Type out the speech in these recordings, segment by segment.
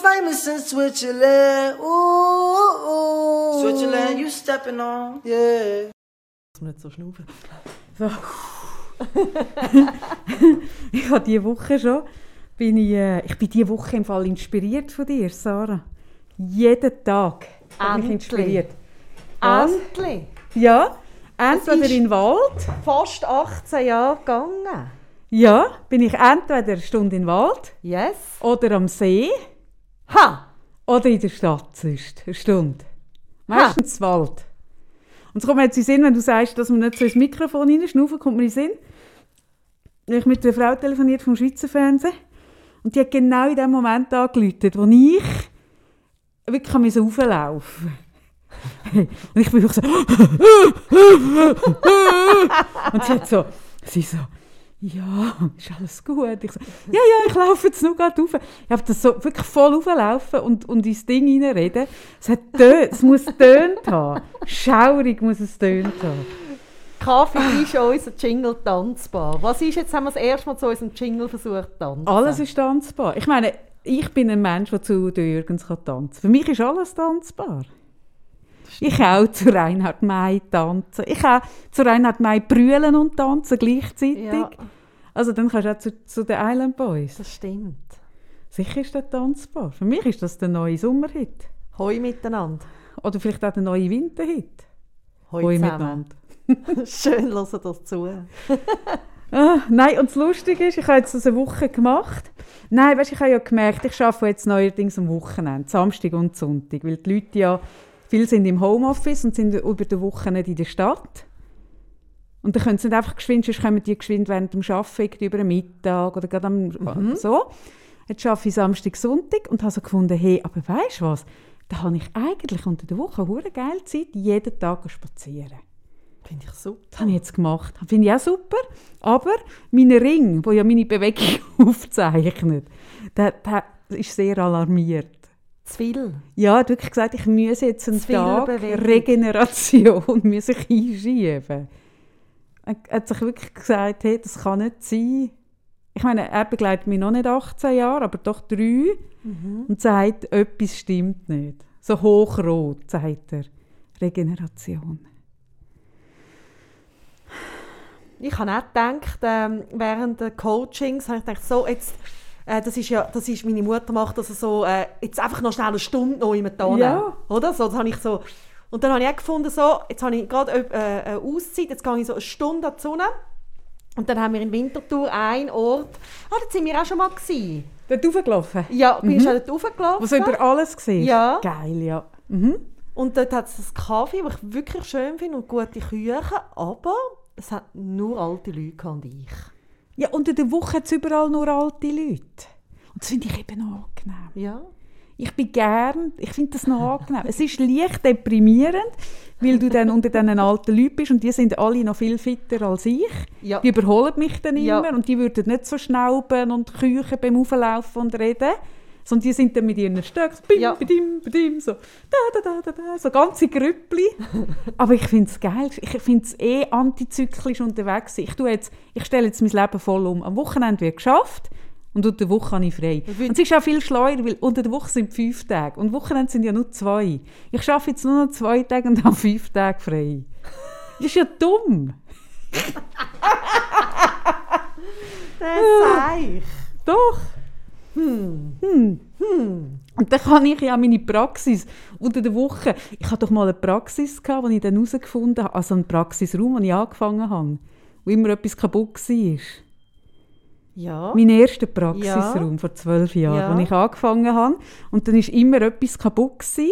know famous in Switzerland. Ooh, ooh. Switzerland, you stepping on. Yeah. Muss man nicht so schnaufen. So. ich habe diese Woche schon, bin ich, äh, ich bin diese Woche im Fall inspiriert von dir, Sarah. Jeden Tag bin ich inspiriert. Was? Endlich? Ja, entweder in den Wald. Fast 18 Jahre gegangen. Ja, bin ich entweder eine Stunde im Wald. Yes. Oder am See. Ha! Oder in der Stadt sonst, eine Stunde. Meistens ha. Wald. Und es kommt mir jetzt in den Sinn, wenn du sagst, dass man nicht so ins Mikrofon reinschnaufen, kommt mir in den Sinn. Ich habe mit einer Frau telefoniert vom Schweizer Fernsehen und die hat genau in dem Moment angerufen, wo ich wirklich so rauflaufen Und ich bin so und sie hat so, sie so, ja, ist alles gut? Ich so, ja, ja, ich laufe jetzt nur gerade rauf. Ich habe das so wirklich voll rauflaufen und, und ins Ding reinreden. Es, hat es muss tönt haben. Schaurig muss es tönt haben. Kaffee ist unser Jingle tanzbar. Was ist jetzt, haben wir das erste Mal zu unserem Jingle versucht tanzen? Alles ist tanzbar. Ich meine, ich bin ein Mensch, der zu Jürgens tanzen kann. Für mich ist alles tanzbar. Ich auch zu Reinhard May tanzen. Ich auch zu Reinhard May brüllen und tanzen gleichzeitig. Ja. Also dann kannst du auch zu, zu den Island Boys. Das stimmt. Sicher ist das tanzbar. Für mich ist das der neue Sommerhit. Hoi miteinander. Oder vielleicht auch der neue Winterhit. Hoi, Hoi miteinander. Schön, hören das zu. ah, nein, und das Lustige ist, ich habe jetzt das eine Woche gemacht. Nein, weißt, ich habe ja gemerkt, ich arbeite jetzt neuerdings am Wochenende, Samstag und Sonntag, weil die Leute ja Viele sind im Homeoffice und sind über die Woche nicht in der Stadt. Und dann können sie nicht einfach geschwind, sonst kommen die geschwind während dem Arbeiten, über den Mittag oder gerade am, mhm. so. Jetzt arbeite ich Samstag, Sonntag und habe so gefunden, hey, aber weißt du was, da habe ich eigentlich unter der Woche eine geile Zeit, jeden Tag spazieren. Finde ich super. Das habe ich jetzt gemacht. Finde ich auch super. Aber mein Ring, der ja meine Bewegung aufzeichnet, der, der ist sehr alarmiert. Zu viel? Ja, hat wirklich gesagt, ich muss jetzt einen Tag Regeneration muss ich einschieben. Er hat sich wirklich gesagt, hey, das kann nicht sein. Ich meine, er begleitet mich noch nicht 18 Jahre, aber doch drei. Mhm. Und sagt, etwas stimmt nicht. So hochrot, sagt er. Regeneration. Ich habe auch gedacht, ähm, während der Coachings, habe ich gedacht, so, jetzt äh, das ist ja, das ist, meine Mutter macht das so, äh, jetzt einfach noch schnell eine Stunde noch im Ton. Ja. Oder? So, das habe ich so, und dann habe ich auch gefunden, so, jetzt habe ich gerade äh, eine Auszeit, jetzt gehe ich so eine Stunde an die Sonne. Und dann haben wir in Winterthur einen Ort, ah, da sind wir auch schon mal gewesen. Dort hochgelaufen? Ja, bin mhm. ich auch dort hochgelaufen. Was über alles gesehen? Ja. Geil, ja. Mhm. Und dort hat es das Kaffee, das ich wirklich schön finde und gute Küche, aber es hat nur alte Leute und ich. Ja, unter der Woche hat es überall nur alte Leute. Und das finde ich eben angenehm. Ja. Ich bin gern, ich finde das noch angenehm. es ist leicht deprimierend, weil du dann unter diesen alten Leuten bist und die sind alle noch viel fitter als ich. Ja. Die überholen mich dann immer ja. und die würden nicht so schnauben und küchen beim Auflaufen und reden sondern die sind dann mit ihren Stöcken, bim, ja. bidim, bidim, so, da, da, da, da, da, so ganze Grüppli. Aber ich finde es geil, ich finde es eh antizyklisch unterwegs. Ich, ich stelle jetzt mein Leben voll um. Am Wochenende wird geschafft, und unter der Woche habe ich frei. Und es ist auch viel schleuer, weil unter der Woche sind fünf Tage. Und Wochenende sind ja nur zwei. Ich arbeite jetzt nur noch zwei Tage und habe fünf Tage frei. Das ist ja dumm. das sag ich. Doch. Hm. Hm. Hm. Und dann kann ich ja meine Praxis unter der Woche. Ich hatte doch mal eine Praxis, gehabt, wo ich dann herausgefunden habe, also einen Praxisraum, wo ich angefangen habe, wo immer etwas kaputt war. Ja. Mein erster Praxisraum ja. vor zwölf Jahren, ja. als ich angefangen habe. Und dann war immer etwas kaputt. Gewesen.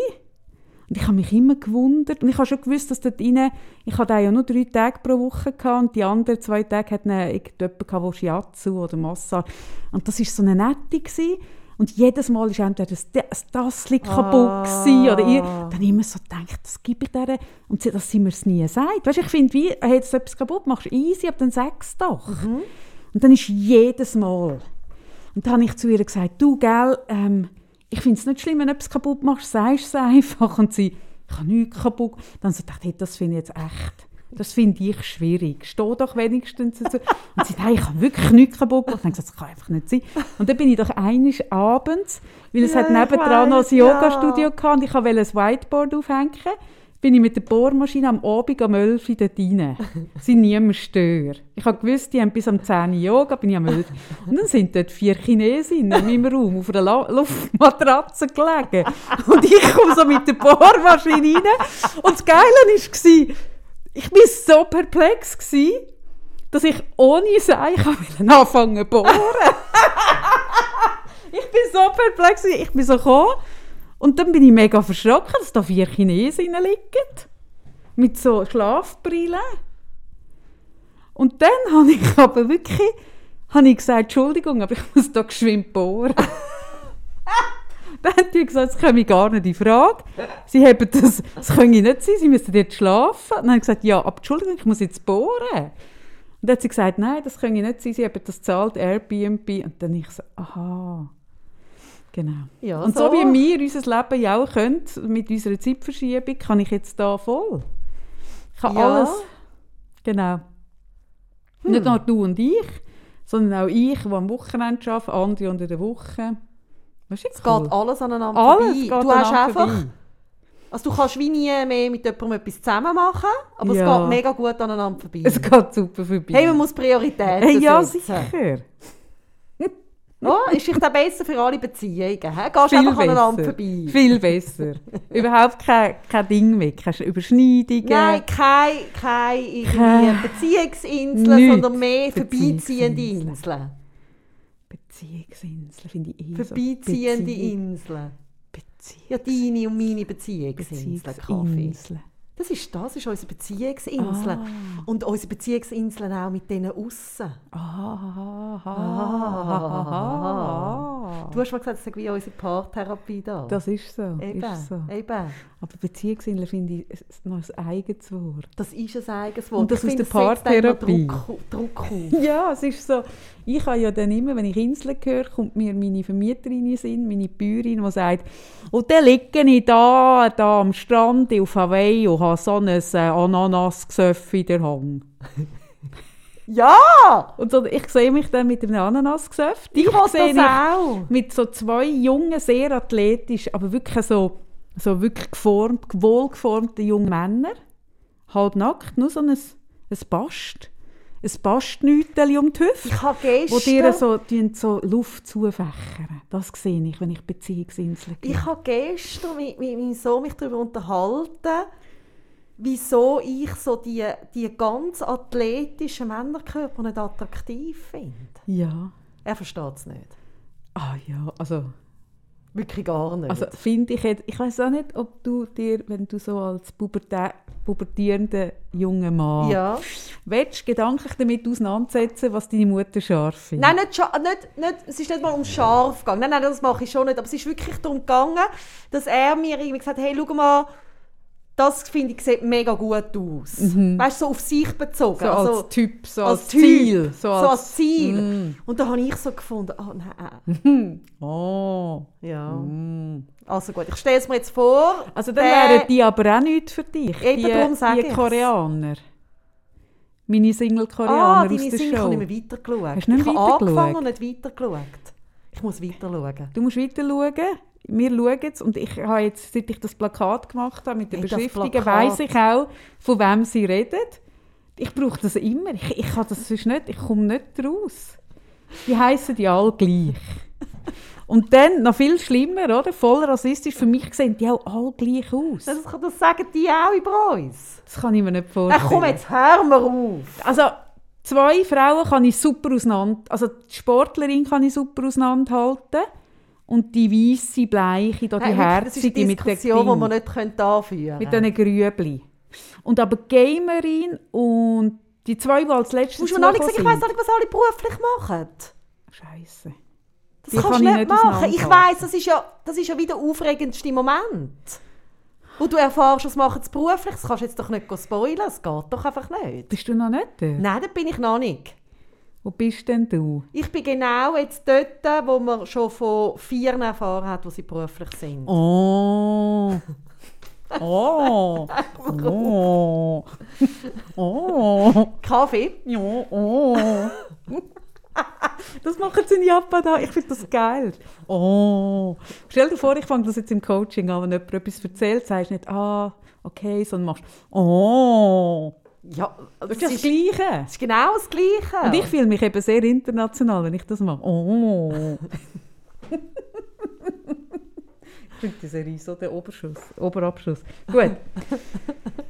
Und ich habe mich immer gewundert. Und ich habe schon gewusst, dass dort rein, ich hatte ja nur drei Tage pro Woche gehabt, und die anderen zwei Tage hatte irgendjemand, der Shiatsu oder Massage. Und das war so eine nette. Gewesen. Und jedes Mal war entweder das, das Tassel kaputt ah. oder ich, dann immer so gedacht, das gebe ich der und dass sie mir es nie sagt. Weißt, ich finde, wie, hey, jetzt etwas kaputt machst, easy, aber dann sag es doch. Mhm. Und dann ist jedes Mal. Und dann habe ich zu ihr gesagt, du, gell, ähm, ich finde es nicht schlimm, wenn du etwas kaputt machst, sagst es einfach. Und sie, ich habe nichts kaputt. Dann so dachte ich, hey, das finde ich jetzt echt das finde ich schwierig. Steh doch wenigstens dazu. Und sie sagt, ich habe wirklich nichts kaputt gemacht. Ich habe gesagt, das kann einfach nicht sein. Und dann bin ich doch einiges abends, weil es ja, hat nebendran noch ein Yoga-Studio ja. und ich wollte ein Whiteboard aufhängen bin ich mit der Bohrmaschine am Abend am 11 Uhr dort rein. Sie niemand stört. Ich habe gewusst, die haben bis am 10 Uhr Yoga, bin ich am 11 Und dann sind dort vier Chinesinnen in meinem Raum auf einer Luftmatratze gelegen. Und ich komme so mit der Bohrmaschine rein. Und das Geile war, ich war so perplex, gewesen, dass ich ohne Seich anfangen zu bohren. ich bin so perplex, ich bin so gekommen. Und dann bin ich mega verschrocken, dass da vier Chinesen liegen. Mit so Schlafbrillen. Und dann habe ich aber wirklich habe ich gesagt, Entschuldigung, aber ich muss da geschwind bohren. Dann haben die gesagt, das komme gar nicht in Frage. Sie haben das, das können nicht sein, sie müssen jetzt schlafen. Und dann haben gesagt, ja, aber Entschuldigung, ich muss jetzt bohren. Und dann hat sie gesagt, nein, das können nicht sein, sie haben das zahlt, Airbnb. Und dann ich so, aha. Genau. Ja, und so. so. wie wir unser Leben ja auch können, mit unserer Zeitverschiebung, kann ich jetzt da voll. Ich kann ja. alles. Genau. Hm. Nicht nur du und ich, sondern auch ich, die am Wochenende arbeite, andere unter der Woche. Es cool. geht alles aneinander alles vorbei. du hast einfach... Vorbei. Also du kannst wie nie mehr mit jemandem etwas zusammen machen, aber ja. es geht mega gut aneinander vorbei. Es geht super vorbei. Hey, man muss Prioritäten hey, ja, setzen. sicher. Oh, ist vielleicht auch besser für alle Beziehungen. He? Gehst Viel einfach aneinander vorbei. Viel besser. Überhaupt kein, kein Ding mehr. Keine Überschneidungen. Nein, keine, keine, keine Beziehungsinseln, sondern mehr vorbeiziehende Inseln. Beziehungsinseln finde ich eh Vorbeiziehende. Inseln. Beziehungs ja, deine und meine Beziehungsinseln. Beziehungsinseln. Das ist das, ist unsere Beziehungsinsel. Ah. Und unsere Beziehungsinseln auch mit denen aussen. Ah. Ah. Du hast mal gesagt, das ist wie unsere Paartherapie da. Das ist so. Eben. Ist so. Eben. Aber Beziehungsinseln finde ich noch ein eigenes Wort. Das ist ein eigenes Wort. Und das ich ist der Paartherapie. Druck, Druck ja, es ist so. Ich habe ja dann immer, wenn ich Inseln höre, kommt mir meine Vermieterin in Sinn, meine Bäuerin, die sagt, und dann liege ich da, da am Strand auf Hawaii habe so ein äh, Ananasgesöff in der Hand. Ja! Und so, ich sehe mich dann mit einem Ananasgesöff. Ich, ich sehe das auch. Mit so zwei jungen, sehr athletisch, aber wirklich so, so wirklich geformt, wohlgeformten jungen Männern. Halb nackt, nur so ein, ein Bast ein Bastnüteli um die Hüfte. Ich habe gestern... Wo dir so, so Luft zufächern. Das sehe ich, wenn ich Beziehungsinseln gehe. Ich habe gestern mit, mit meinem Sohn mich darüber unterhalten, wieso ich so die, die ganz athletischen Männerkörper nicht attraktiv finde. Ja. Er versteht es nicht. Ah ja, also... Wirklich gar nicht. Also finde ich, ich weiß auch nicht, ob du dir, wenn du so als Pubertä pubertierender junger Mann, ja. willst gedanklich damit auseinandersetzen, was deine Mutter scharf findet? Nein, nicht, nicht, nicht, es ist nicht mal um scharf gegangen. Nein, nein, das mache ich schon nicht. Aber es ist wirklich darum gegangen, dass er mir irgendwie gesagt hat, hey, schau mal, das finde ich sieht mega gut aus. Mhm. Weißt du, so auf sich bezogen. So also, als Typ, so als, als Ziel. So als, so als Ziel. Mm. Und da habe ich so gefunden, oh nein. oh. Ja. Mm. Also gut, ich stelle es mir jetzt vor. Also dann wären die aber auch nichts für dich. Eben die, darum sage die Koreaner. Meine Single-Koreaner ah, aus der Single Show. habe ich mir weitergeschaut. Hast du nicht ich habe angefangen und nicht weitergeschaut. Ich muss weiter schauen. Du musst weiter schauen wir schauen es und ich habe jetzt, seit ich das Plakat gemacht habe mit den hey, Beschriftungen, weiß ich auch, von wem sie reden. Ich brauche das immer. Ich, ich kann das sonst nicht, ich komme nicht raus. Die heißen ja alle gleich. Und dann, noch viel schlimmer, oder? Voll rassistisch, für mich sehen die auch alle gleich aus. Das, das sagen die auch über uns. Das kann ich mir nicht vorstellen. Ach komm, jetzt hör mir auf. Also, zwei Frauen kann ich super auseinander, also die Sportlerin kann ich super auseinanderhalten und die weiße Bleiche, da die hey, herzige mit der Diskussion, die man nicht anführen Mit diesen Grübli. Und aber Gamerin und die zwei, die als letztes Du hast mir noch nicht gesagt, ich weiss nicht, was alle beruflich machen. Scheiße. Das Die kannst kann du ich nicht machen. Ich weiss, das ist ja, das ist ja wieder der aufregendste Moment. Wo du erfährst, was machen sie beruflich. Das kannst du jetzt doch nicht spoilern. Das geht doch einfach nicht. Bist du noch nicht dort? Nein, da bin ich noch nicht. Wo bist denn du? Ich bin genau jetzt dort, wo man schon von vier erfahren hat, wo sie beruflich sind. Oh. Oh. Oh. Oh. Kaffee? Ja, oh. Das machen sie in Japan da. Ich finde das geil. Oh. Stell dir vor, ich fange das jetzt im Coaching an, wenn jemand etwas erzählt, sagst du nicht, ah, okay, sondern machst, oh. Ja, Das das ist das Gleiche. das ist genau das Gleiche. Und ich fühle mich eben sehr international, wenn ich das mache. Oh. ich finde die Serie so der Oberschuss, Oberabschluss. Gut.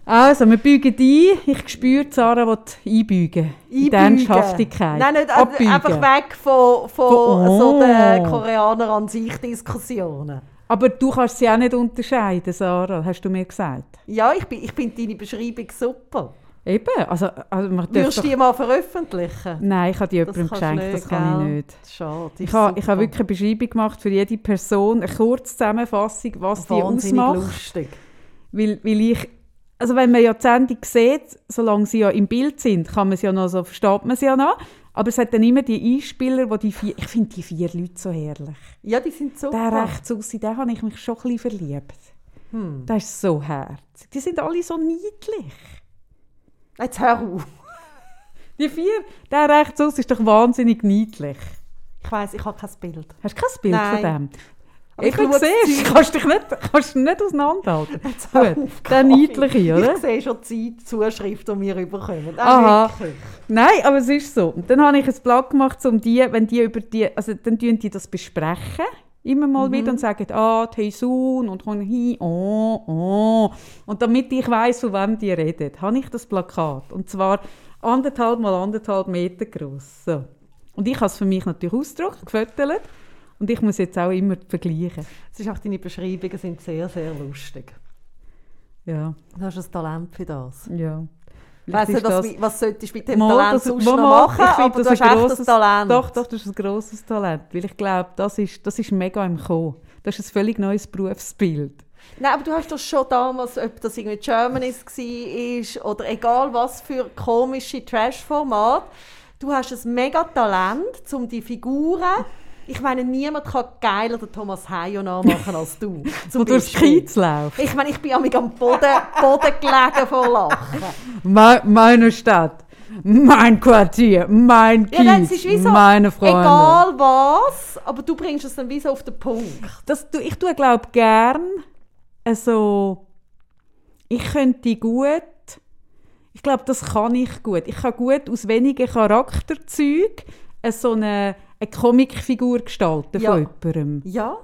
Also, wir beugen ein. Ich spüre, Sarah will einbeugen. In die Einbeugen. Ernsthaftigkeit. Nein, nicht, Abbeugen. einfach weg von, von Von- so Oh. den Koreaner an sich Diskussionen. Aber du kannst sie auch nicht unterscheiden, Sarah, hast du mir gesagt. Ja, ich, bin, ich finde deine Beschreibung super. Eben, also, also man Würdest du die mal veröffentlichen? Nein, ich habe die Das jemandem geschenkt, nicht, das kann gell? ich nicht. Schade. die Ich habe, ich habe wirklich eine Beschreibung gemacht für jede Person, eine Kurzzusammenfassung, was die Wahnsinnig ausmacht. lustig. Weil, weil ich, also wenn man ja die Sendung sieht, solange sie ja im Bild sind, kann man sie ja noch so, versteht man sie ja noch. Aber es hat dann immer die Einspieler, wo die vier, ich finde die vier Leute so herrlich. Ja, die sind super. Der rechts aussen, den habe ich mich schon ein bisschen verliebt. Hm. Der ist so herzig. Die sind alle so niedlich. Jetzt hör auf. Die vier, der rechts aussen ist doch wahnsinnig niedlich. Ich weiss, ich habe kein Bild. Hast du kein Bild Nein. von dem? Aber ich ich sehe kannst dich nicht, kannst dich nicht auseinanderhalten. hör Gut, auf, der niedliche, oder? Ich sehe schon die Zeitzuschrift, die wir bekommen. Aha. Wirklich. Nein, aber es ist so. Und dann habe ich ein Blatt gemacht, um die, wenn die über die, also dann tun die das besprechen, immer mal wieder und sagen, ah, Sohn und kommen hin, oh, oh. Und damit ich weiß, von wem die reden, habe ich das Plakat. Und zwar anderthalb mal anderthalb Meter groß. So. Und ich habe es für mich natürlich ausgedruckt, gefüttert. Und ich muss jetzt auch immer vergleichen. Es ist auch deine Beschreibungen sind sehr, sehr lustig. Ja, Du hast ein Talent für das. ja. Nicht, ist was, das- was solltest du mit dem Mal, Talent das- sonst mal, noch machen, ich finde aber du das hast ein grosses- das Talent. Doch, doch, das ist ein grosses Talent. Weil ich glaube, das ist, das ist mega im Kommen. Das ist ein völlig neues Berufsbild. Nein, aber du hast doch schon damals, ob das irgendwie Germanist war oder egal was für komische Trash-Format, du hast ein mega Talent, um die Figuren... Ich meine, niemand kann geiler den Thomas Heyo nachmachen als du. zum durchs. Kiez läuft. Ich meine, ich bin am Boden, Boden gelegen vor Lachen. Me meine Stadt, mein Quartier, mein Ja, Kiez, wie so, meine Freunde. egal was, aber du bringst es dann wie so auf den Punkt. Das, du, ich tue, glaube gern also, ich könnte gut, ich glaube, das kann ich gut. Ich kann gut aus wenigen Charakterzügen äh, so eine, eine Comicfigur gestalten Ja. von jemandem. Ja,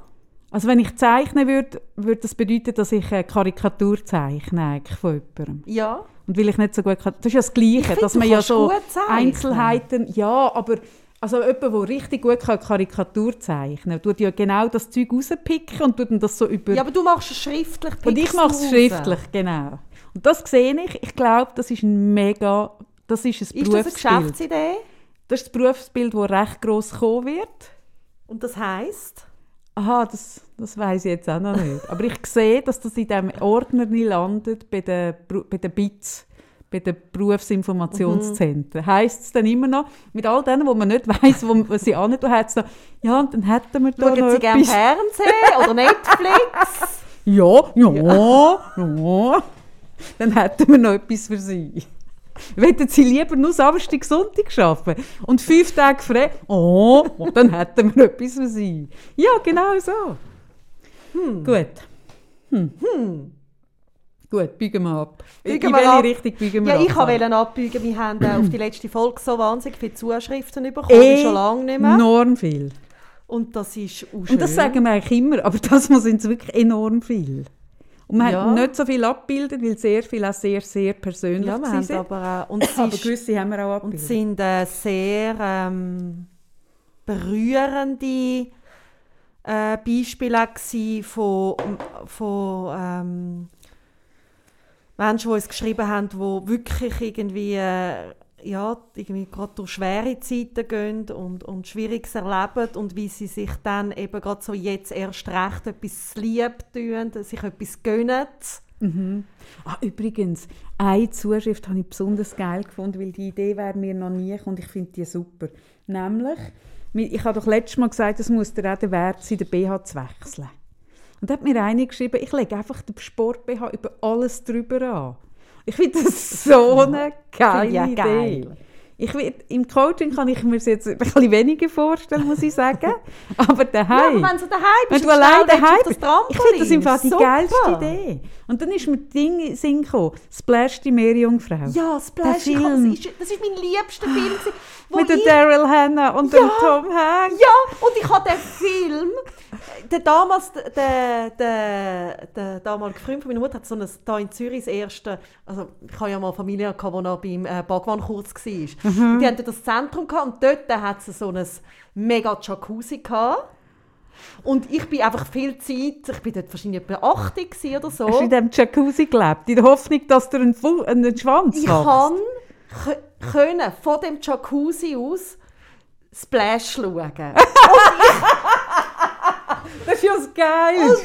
Also wenn ich zeichnen würde, würde das bedeuten, dass ich eine Karikatur zeichne von jemandem. ja. Und weil ich nicht so gut kann, das ist ja das Gleiche, finde, dass man ja so. Einzelheiten, ja, aber also jemand, der richtig gut kann Karikatur zeichnen, tut ja genau das Zeug rauspicken und tut das so über... Ja, aber du machst es schriftlich. und ich mache es schriftlich, genau. Und das sehe ich, ich glaube, das ist ein mega, das ist ein Ist das eine. Geschäftsidee? Das ist das Berufsbild, das recht gross kommen wird. Und das heisst? Aha, das, das weiß ich jetzt auch noch nicht. Aber ich sehe, dass das in diesem Ordner nie landet bei den, bei den BITS, bei den Berufsinformationszentren. Heisst es dann immer noch, mit all denen, wo man nicht weiss, wo wo sie an heisst es noch, ja, und dann hätten wir da Schauen noch Sie gerne. Fernsehen oder Netflix? Ja, ja, ja, Dann hätten wir noch etwas für sie. Wollen Sie lieber nur Samstag, Sonntag arbeiten und fünf Tage frei? Oh, dann hätten wir etwas für Sie. Ja, genau so. Gut. Hm. Gut, biegen wir ab. Biegen wir welche ab. Richtung biegen wir Ja, ab? ich wollte abbiegen. Wir haben äh, auf die letzte Folge so wahnsinnig viele Zuschriften bekommen, wie schon lange nicht mehr. Enorm viel. Und das ist auch schön. Und das sagen wir eigentlich immer, aber das sind wirklich enorm viel. Und man Ja. hat nicht so viel abgebildet, weil sehr viel auch sehr, sehr persönlich Ja, wir sind. aber auch... Und Aber gewisse haben wir auch und abgebildet. es sind äh, sehr ähm, berührende äh, Beispiele von, von ähm, Menschen, die uns geschrieben haben, die wirklich irgendwie äh, ja, irgendwie gerade durch schwere Zeiten gehen und, und Schwieriges erleben und wie sie sich dann eben gerade so jetzt erst recht etwas lieb tun, sich etwas gönnen. Mhm. Ah, übrigens, eine Zuschrift habe ich besonders geil gefunden, weil die Idee wäre mir noch nie und ich finde die super. Nämlich, ich habe doch letztes Mal gesagt, es muss der Wert sein, den BH zu wechseln. Und da hat mir eine geschrieben, ich lege einfach den Sport-BH über alles drüber an. Ich finde das so eine geile ja, Idee. Geil. Ich, Im Coaching kann ich mir das jetzt ein bisschen weniger vorstellen, muss ich sagen. Aber daheim. Ja, aber wenn du daheim bist, wenn du allein daheim bist, ich finde das im Fall die Super. geilste Idee. Und dann ist mir Ding Sinn gekommen, Splash die Meerjungfrau. Ja, Splash, der Film. Das, ist, das ist mein liebster Film. Mit der Daryl Hannah und ja, dem Tom Hanks. Ja, und ich habe den Film der damals, der, der, der damalige Freund von meiner Mutter hat so ein, da in Zürich das erste, also ich habe ja mal Familie gehabt, die noch beim äh, Bagwan-Kurs war. Mhm. Die hatten das Zentrum gehabt und dort hat es so ein mega Jacuzzi gehabt. Und ich bin einfach viel Zeit, ich bin dort wahrscheinlich etwa 80 oder so. Hast du in diesem Jacuzzi gelebt, in der Hoffnung, dass du einen, Fu einen Schwanz ich kann können von dem Jacuzzi aus Splash schauen. Das ist ja das Geil.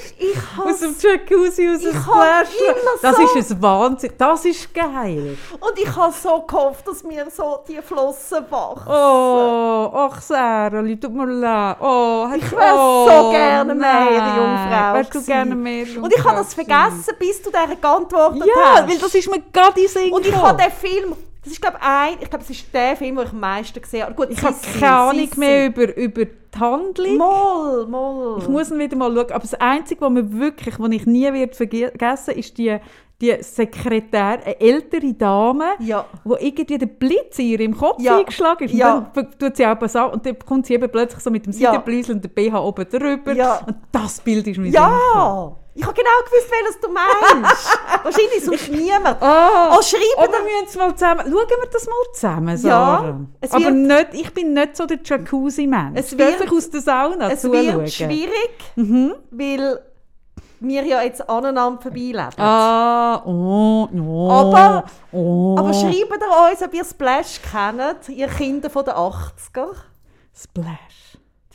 Aus dem Jacuzzi, aus dem Splash. Das so ist ein Wahnsinn. Das ist geil. Und ich habe so gehofft, dass mir so die Flossen wachsen. Oh, ach Sarah, tut mir leid. Oh, ich wäre oh, so gerne Meerjungfrau. Wärst du gerne Meerjungfrau? Und ich habe das vergessen, bis du dieser geantwortet ja, hast. Ja, weil das ist mir gerade in Sinn Und ich habe den Film das ist glaube ein, ich glaube, es ist der Film, den ich am meisten gesehen habe. Gut, ich habe keine Ahnung mehr über, über die Handlung. Moll, moll. Ich muss ihn wieder mal schauen. Aber das Einzige, was mir wirklich, was ich nie wird vergessen, ist die die Sekretär, eine ältere Dame, ja. wo irgendwie der Blitz in ihrem Kopf ja. eingeschlagen ist. Ja. Und dann tut sie auch was an und dann kommt sie eben plötzlich so mit dem Seidenbläusel und der BH oben drüber. Ja. Und das Bild ist mir Ja! Ich habe genau gewusst, welches du meinst. Wahrscheinlich sonst niemand. Oh, oh schreiben wir müssen es mal zusammen. Schauen wir das mal zusammen, Sarah. Ja, Aber nicht, ich bin nicht so der Jacuzzi-Mensch. Es wird aus der Sauna Es zuschauen. wird schwierig, mhm. weil wir ja jetzt aneinander vorbeileben. Ah, oh, no. Aber, oh. aber schreibt ihr uns, ob ihr Splash kennt, ihr Kinder von den 80er. Splash.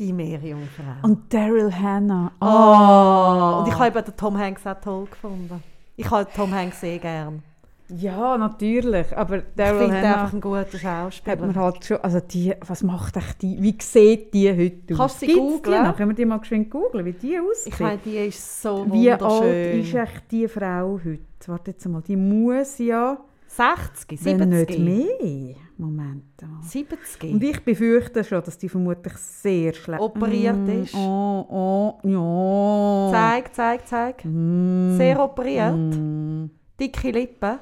Die Meerjungfrau. Und Daryl Hannah. Oh. oh. Und ich habe den Tom Hanks auch toll gefunden. Ich habe Tom Hanks sehr gern. Ja, natürlich. Aber Daryl ich finde einfach ein guter Schauspieler. Hat man halt schon, also die, was macht echt die? Wie sieht die heute aus? Kannst du sie googeln? Die Können wir die mal geschwind googeln, wie die aussieht? Ich meine, die ist so wunderschön. Wie alt ist echt die Frau heute? Warte jetzt mal, die muss ja... 60, 70? Wenn nicht mehr. Moment. 70? Und ich befürchte schon, dass die vermutlich sehr schlecht... Operiert mm, ist. Oh, oh, ja. Zeig, zeig, zeig. Mm, sehr operiert. Mm. Dicke Lippen.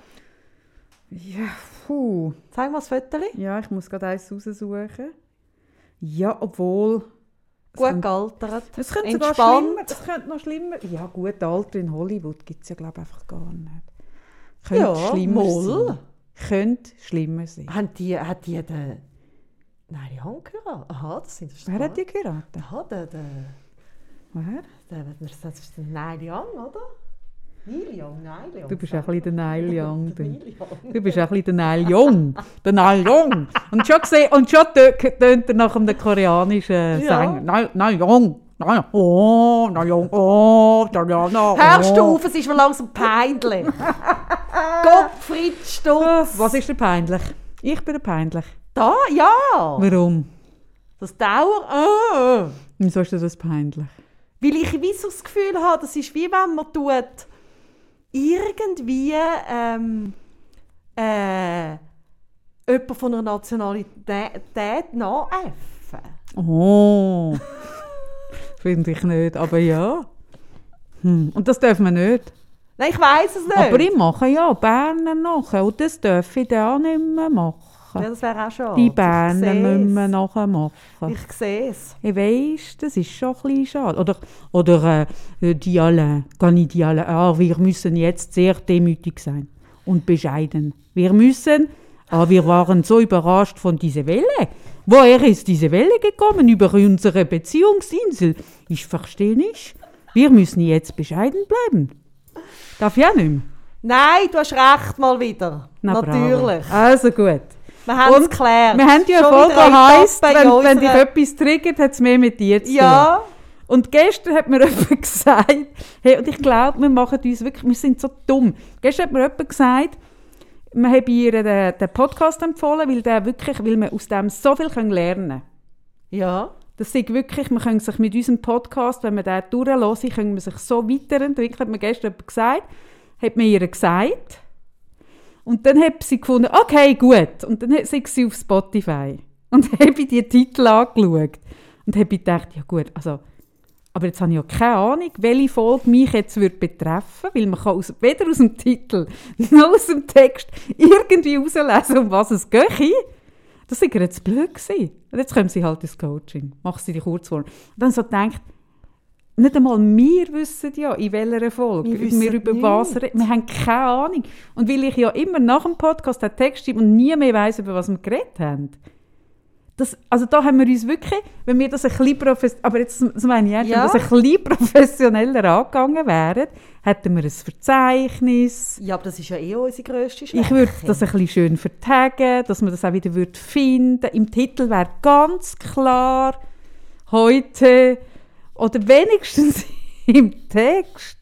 Ja, puh. Zeig mal das Foto. Ja, ich muss gerade eins raussuchen. Ja, obwohl... Gut gealtert. Es könnte sogar schlimmer, es könnte noch schlimmer... Ja gut, Alter in Hollywood gibt es ja glaube ich einfach gar nicht. Könnte ja, schlimmer mal. sein. Könnte schlimmer sein. Haben die, hat die den... Nein, die haben geheiratet. Aha, das sind Wer hat die geheiratet? Aha, der... der Wer? Der, das ist der Neil Young, oder? Neil Young, Neil Young. Du bist ein bisschen der Neil Young. du bist ein bisschen der Neil Young. Der Neil Young. Und schon, gesehen, und schon tönt er nach einem koreanischen ja. Sänger. Neil, Neil Young. Nein, oh, Young, oh, Diana, oh. Hörst du auf, es ist mir langsam peinlich. Gottfried Stutz. Was ist der peinlich? Ich bin peinlich. Da? Ja. Warum? Das dauert. Oh. Wieso ist das peinlich? Weil ich wie so das Gefühl habe, das ist wie wenn man tut irgendwie ähm, äh, jemand von einer Nationalität nachäffen. Oh, finde ich nicht, aber ja. Hm. Und das dürfen wir nicht. Nein, ich weiß es nicht. Aber ich mache ja Berner nachher und das darf ich dann auch nicht mehr machen. Ja, das wäre auch schon. Die Berner müssen wir nachher machen. Ich sehe es. Ich weiss, das ist schon ein bisschen schade. Oder, oder äh, die alle, kann ich die alle, ah, wir müssen jetzt sehr demütig sein und bescheiden. Wir müssen, ah, wir waren so überrascht von dieser Welle. Woher ist diese Welle gekommen über unsere Beziehungsinsel? Ich verstehe nicht. Wir müssen jetzt bescheiden bleiben. Darf ich auch nicht mehr? Nein, du hast recht mal wieder. Na, Natürlich. Bravo. Also gut. Wir haben es geklärt. Wir haben ja die heisst, wenn, wenn dich etwas triggert, hat es mehr mit dir zu tun. Ja. Und gestern hat mir jemand gesagt, hey, und ich glaube, wir machen uns wirklich, wir sind so dumm. Gestern hat mir jemand gesagt, wir haben ihr den, den Podcast empfohlen, weil, der wirklich, weil wir aus dem so viel lernen können. Ja. Das ist wirklich, man kann sich mit unserem Podcast, wenn man den durchhört, können wir sich so weiterentwickeln. Hat mir gestern gesagt, hat mir ihr gesagt. Und dann hat sie gefunden, okay, gut. Und dann sei sie auf Spotify. Und habe ich die Titel angeschaut. Und habe gedacht, ja gut, also aber jetzt habe ich ja keine Ahnung, welche Folge mich jetzt würde betreffen weil man kann aus, weder aus dem Titel noch aus dem Text irgendwie herauslesen, um was es geht. Das war jetzt blöd. Gewesen. Und jetzt kommen sie halt ins Coaching. Mach sie die Kurzform. Und dann so denkt, nicht einmal wir wissen ja, in welcher Folge wir, wir über nicht. was reden. Wir haben keine Ahnung. Und weil ich ja immer nach dem Podcast den Text schreibe und nie mehr weiss, über was wir geredet haben, das, also da haben wir uns wirklich, wenn wir das ein bisschen professioneller, aber jetzt das meine ich ja. wenn das ein bisschen professioneller angegangen wären, hätten wir ein Verzeichnis. Ja, aber das ist ja eh unsere grösste Schwäche. Ich würde das ein bisschen schön vertagen, dass man das auch wieder würde finden Im Titel wäre ganz klar, heute, oder wenigstens im Text.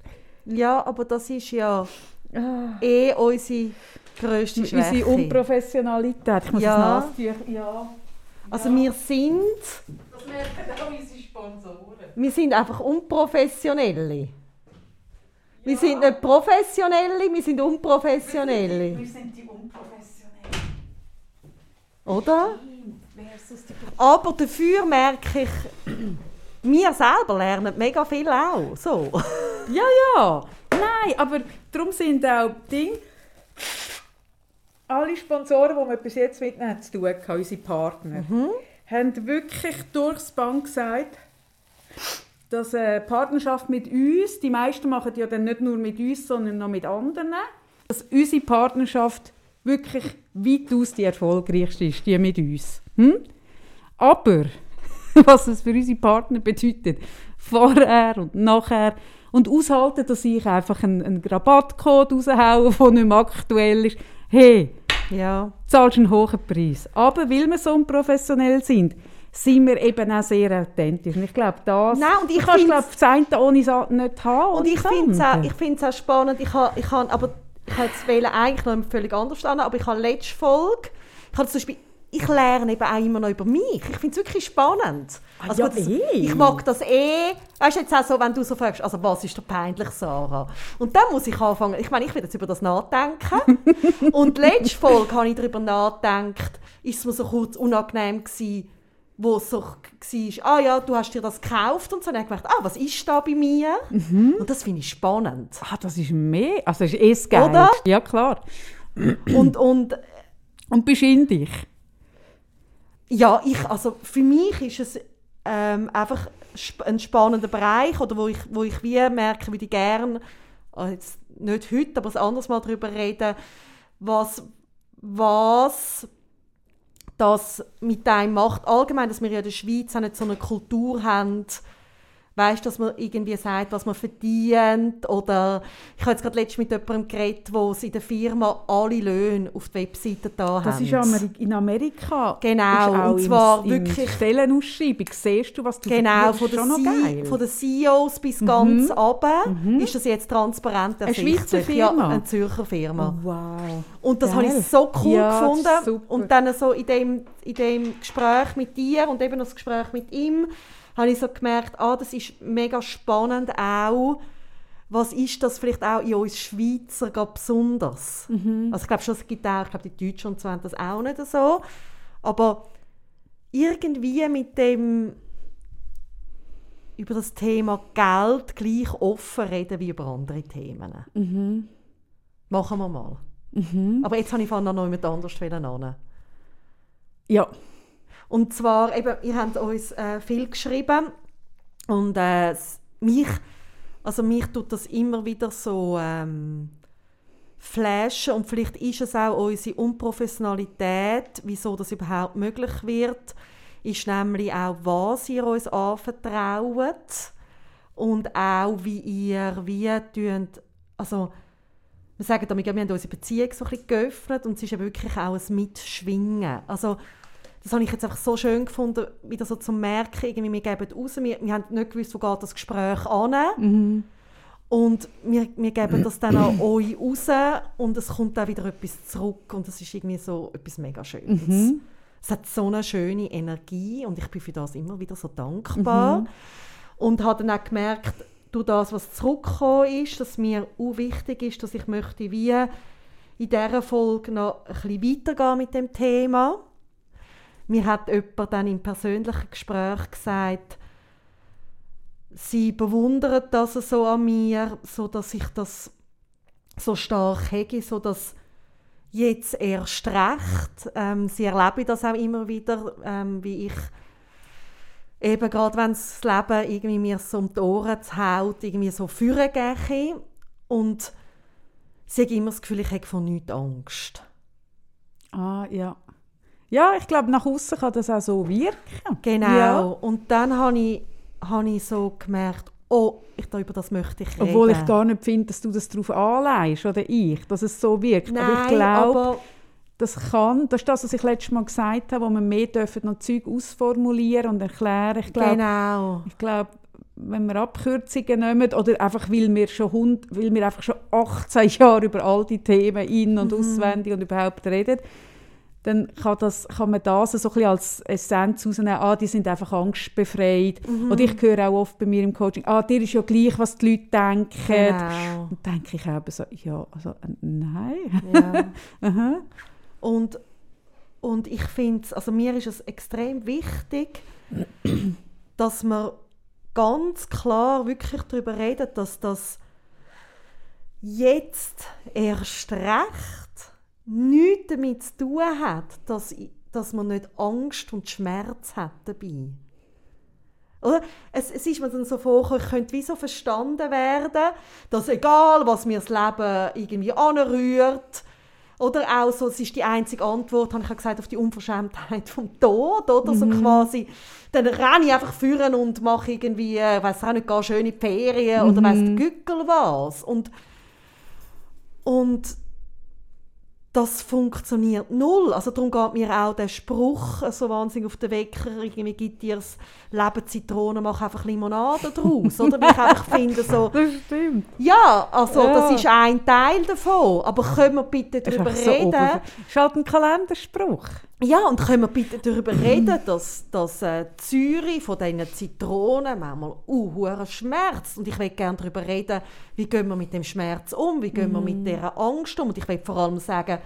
Ja, aber das ist ja ah. eh unsere grösste Schwäche. Unsere Unprofessionalität. Ich muss ja. das ja. Also ja. wir sind... Das merken auch unsere Sponsoren. Wir sind einfach Unprofessionelle. Ja. Wir sind nicht Professionelle, wir sind Unprofessionelle. Wir sind die Unprofessionellen. Oder? Aber dafür merke ich, wir selber lernen mega viel auch. So. Ja, ja. Nein, aber darum sind auch Dinge alle Sponsoren, die wir bis jetzt mit ihnen zu tun haben, unsere Partner, mhm. haben wirklich durchs Bank gesagt, dass eine Partnerschaft mit uns, die meisten machen ja dann nicht nur mit uns, sondern noch mit anderen, dass unsere Partnerschaft wirklich weitaus die erfolgreichste ist, die mit uns. Hm? Aber, was es für unsere Partner bedeutet, vorher und nachher, und aushalten, dass ich einfach einen, einen Rabattcode raushaue, der nicht mehr aktuell ist, hey, ja. zahlst einen hohen Preis. Aber weil wir so unprofessionell sind, sind wir eben auch sehr authentisch. Und ich glaube, das Nein, und ich kannst glaub, das eine ohne das nicht haben. Und ich finde es auch, ich auch spannend. Ich habe, ich habe, aber ich eigentlich noch völlig anders an, aber ich habe letzte Folge, ich habe zum Beispiel ich lerne eben auch immer noch über mich. Ich finde es wirklich spannend. Ah, also, ja, das, eh. Ich mag das eh. Weißt du, jetzt auch so, wenn du so fragst, also was ist der peinlich, Sarah? Und dann muss ich anfangen, ich meine, ich will jetzt über das nachdenken. und letzte Folge habe ich darüber nachgedacht, ist es mir so kurz unangenehm gewesen, wo es so war, ah ja, du hast dir das gekauft und so. Und dann habe ich gedacht, ah, was ist da bei mir? Mhm. Und das finde ich spannend. Ah, das ist mehr, also das ist eh das Geil. Oder? Ja, klar. und, und, und bist in dich? Ja, ich, also für mich ist es ähm, einfach ein spannender Bereich, oder wo ich, wo ich wie merke, wie ich gerne, also jetzt nicht heute, aber ein anderes Mal darüber reden, was, was das mit einem macht. Allgemein, dass wir ja in der Schweiz auch nicht so eine Kultur haben, weißt, dass man irgendwie sagt, was man verdient oder ich habe jetzt gerade letztens mit jemandem geredet, wo sie in der Firma alle Löhne auf der Webseite da das haben. Das ist in Amerika. Genau, und zwar im, wirklich Stellenausschreibung siehst du, was du genau von der, C von den CEOs bis mhm. ganz runter mhm. ist das jetzt transparent ersichtlich. Eine Schweizer Firma? Ja, eine Zürcher Firma. Oh, wow. Und das habe ich so cool ja, gefunden und dann so in dem, in dem Gespräch mit dir und eben das Gespräch mit ihm habe ich so gemerkt, ah, das ist mega spannend auch, was ist das vielleicht auch in uns Schweizer besonders? Mhm. Also ich glaube schon, es gibt auch, ich glaube die Deutschen und so haben das auch nicht so, aber irgendwie mit dem über das Thema Geld gleich offen reden wie über andere Themen. Mhm. Machen wir mal. Mhm. Aber jetzt habe ich noch jemand anders an. Ja. Und zwar, eben, ihr habt uns äh, viel geschrieben. Und äh, mich, also mich tut das immer wieder so ähm, flashen. Und vielleicht ist es auch unsere Unprofessionalität, wieso das überhaupt möglich wird, ist nämlich auch, was ihr uns anvertraut. Und auch, wie ihr wie tönt, also wir sagen damit, wir haben unsere Beziehung so ein bisschen geöffnet. Und es ist eben wirklich auch ein Mitschwingen. Also, das habe ich jetzt einfach so schön gefunden, wieder so zu merken, irgendwie, wir geben raus, wir, wir haben nicht gewusst, wo geht das Gespräch an. Mhm. Und wir, wir geben das dann an euch raus und es kommt dann wieder etwas zurück und das ist irgendwie so etwas mega Schönes. Mhm. Es hat so eine schöne Energie und ich bin für das immer wieder so dankbar. Mhm. Und habe dann auch gemerkt, durch das, was zurückgekommen ist, dass mir auch wichtig ist, dass ich möchte wie in dieser Folge noch ein bisschen weitergehen mit dem Thema. Mir hat jemand dann im persönlichen Gespräch gesagt, sie bewundert das so an mir, so dass ich das so stark hege, so dass jetzt erst recht. Ähm, sie erlebe das auch immer wieder, ähm, wie ich eben gerade wenn das Leben irgendwie mir so um die Ohren haut, irgendwie so führen gehe. Und sie hat immer das Gefühl, ich habe von nichts Angst. Ah, ja. Ja, ich glaube, nach außen kann das auch so wirken. Genau. Ja. Und dann habe ich, habe ich so gemerkt, oh, ich, über das möchte ich reden. Obwohl ich gar nicht finde, dass du das darauf anleihst, oder ich, dass es so wirkt. Nein, aber ich glaube, das kann, das ist das, was ich letztes Mal gesagt habe, wo wir mehr dürfen noch Zeug ausformulieren und erklären. Ich glaub, genau. Ich glaube, wenn wir Abkürzungen nehmen oder einfach, weil wir, schon, weil wir einfach schon 18 Jahre über all die Themen in- und mhm. auswendig und überhaupt reden, dann kann, das, kann man das so ein als Essenz herausnehmen, ah, die sind einfach angstbefreit. Mhm. Oder ich höre auch oft bei mir im Coaching, ah, dir ist ja gleich, was die Leute denken. Genau. Und denke ich auch so, ja, also nein. Ja. Und, und ich finde, also mir ist es extrem wichtig, dass man ganz klar wirklich darüber redet, dass das jetzt erst recht nichts damit zu tun hat, dass, dass man nicht Angst und Schmerz hat dabei. Oder? Es, es ist mir dann so vorgekommen, ich könnte wie so verstanden werden, dass egal, was mir das Leben irgendwie anrührt, oder auch so, es ist die einzige Antwort, habe ich gesagt, auf die Unverschämtheit vom Tod, oder mhm. so quasi. Dann renne ich einfach führen und mache irgendwie, äh, weiß auch nicht, gar schöne Ferien mhm. oder weiß der Gückel was. Und, und das funktioniert null. Also darum geht mir auch der Spruch so wahnsinnig auf den Wecker, irgendwie gibt dir das Leben Zitronen, mach einfach Limonade daraus, oder? Weil ich einfach finde so... Das stimmt. Ja, also ja. das ist ein Teil davon, aber können wir bitte darüber reden... Das ist halt ein Kalenderspruch. Ja, und können wir bitte darüber reden, dass, dass äh, Zürich von diesen Zitronen manchmal uh, schmerzt. Und ich will gerne darüber reden, wie gehen wir mit dem Schmerz um, wie gehen wir mit mm. dieser Angst um. Und ich will vor allem sagen,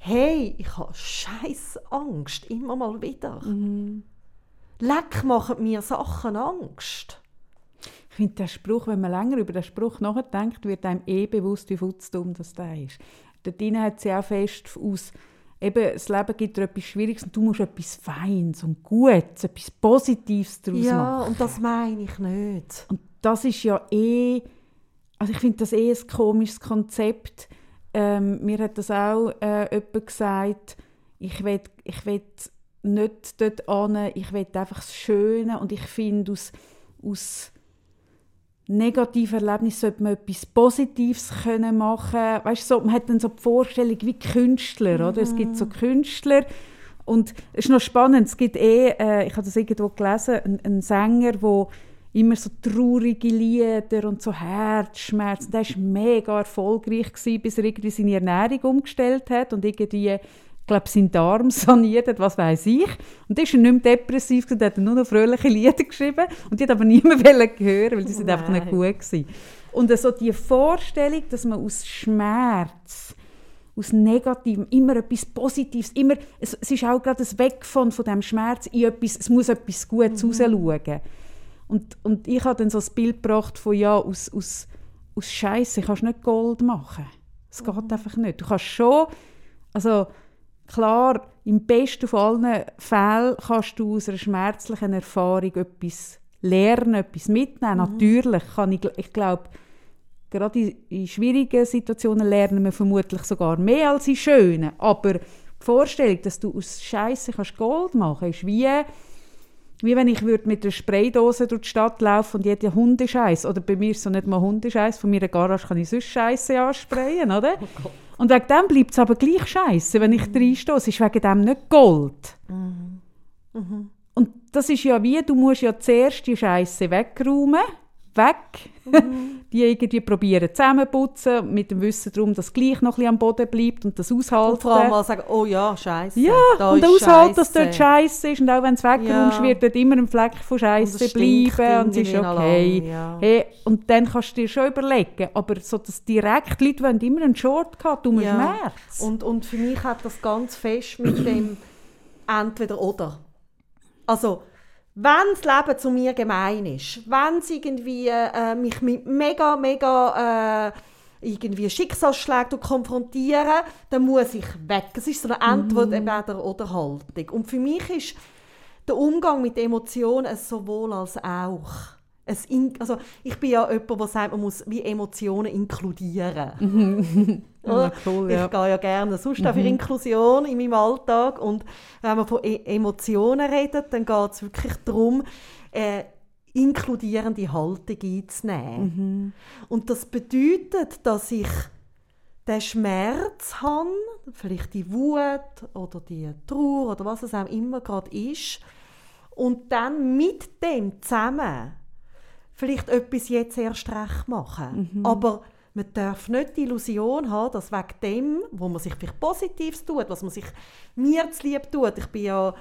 hey, ich habe scheiß Angst, immer mal wieder. Mm. Leck machen mir Sachen Angst. Ich finde der Spruch, wenn man länger über den Spruch nachdenkt, wird einem eh bewusst, wie futzdumm das da ist. Dort hat sie auch fest aus eben, das Leben gibt dir etwas Schwieriges und du musst etwas Feines und Gutes, etwas Positives daraus ja, machen. Ja, und das meine ich nicht. Und das ist ja eh, also ich finde das eh ein komisches Konzept. Ähm, mir hat das auch äh, jemand gesagt, ich will, ich will nicht dort an, ich will einfach das Schöne und ich finde aus, aus negativen Erlebnis sollte man etwas Positives können machen weißt, so, man hat dann so die Vorstellung wie Künstler, mhm. oder? Es gibt so Künstler und es ist noch spannend, es gibt eh, äh, ich habe das irgendwo gelesen, einen, einen Sänger, der immer so traurige Lieder und so Herzschmerzen. Der war mega erfolgreich, gewesen, bis er irgendwie seine Ernährung umgestellt hat und irgendwie glaube, seinen Darm saniert was weiß ich. Und dann ist er nicht mehr depressiv, und hat nur noch fröhliche Lieder geschrieben. Und die hat aber niemand hören, weil die sind einfach nicht gut waren. Und so also die Vorstellung, dass man aus Schmerz, aus Negativem, immer etwas Positives, immer, es, es ist auch gerade das Weg von, von dem Schmerz in etwas, es muss etwas Gutes mhm. rausschauen. Und, und ich habe dann so das Bild gebracht von, ja, aus, aus, aus Scheiße kannst du nicht Gold machen. Es geht mhm. einfach nicht. Du kannst schon, also Klar, im besten von allen Fällen kannst du aus einer schmerzlichen Erfahrung etwas lernen, etwas mitnehmen. Mhm. Natürlich kann ich, ich glaube, gerade in, schwierigen Situationen lernen wir vermutlich sogar mehr als in schönen. Aber die Vorstellung, dass du aus Scheiße kannst Gold machen kannst, ist wie wie wenn ich würde mit einer Spraydose durch die Stadt laufen und jeder Hundescheiß oder bei mir ist es so nicht mal Hundescheiß, von meiner Garage kann ich sonst Scheiße ansprayen, oder? Oh und wegen dem bleibt es aber gleich Scheiße, wenn ich mhm. reinstehe. Es ist wegen dem nicht Gold. Mhm. Mhm. Und das ist ja wie, du musst ja zuerst die Scheiße wegräumen weg. Mhm. die irgendwie probieren zusammenputzen, mit dem Wissen darum, dass es gleich noch ein am Boden bleibt und das aushalten. Und vor allem mal sagen, oh ja, Scheiße. Ja, da und aushalten, dass dort Scheiße ist. Und auch wenn es wegräumst, ja. wird dort immer ein Fleck von Scheiße bleiben. Und es ist okay. Ja. Hey, und dann kannst du dir schon überlegen. Aber so das direkt, die Leute wollen immer einen Shortcut um ja. Schmerz. Und, und für mich hat das ganz fest mit dem Entweder-Oder. Also, wenn das Leben zu mir gemein ist, wenn es irgendwie äh, mich mit mega, mega äh, irgendwie Schicksalsschlägen konfrontieren, dann muss ich weg. Es ist so eine Antwort mhm. oder, oder Haltung. Und für mich ist der Umgang mit Emotionen ein sowohl als auch. Es in, also ich bin ja jemand, der sagt, man muss wie Emotionen inkludieren. ja, cool, ja. Ich gehe ja gerne sonst auch für mhm. Inklusion in meinem Alltag. Und wenn man von e Emotionen redet, dann geht es wirklich darum, äh, inkludierende Haltung einzunehmen. Mhm. Und das bedeutet, dass ich den Schmerz habe, vielleicht die Wut oder die Trauer oder was es auch immer gerade ist, und dann mit dem zusammen vielleicht etwas jetzt erst recht machen. Mhm. Aber man darf nicht die Illusion haben, dass wegen dem, wo man sich vielleicht Positives tut, was man sich mir zu lieb tut, ich bin ja,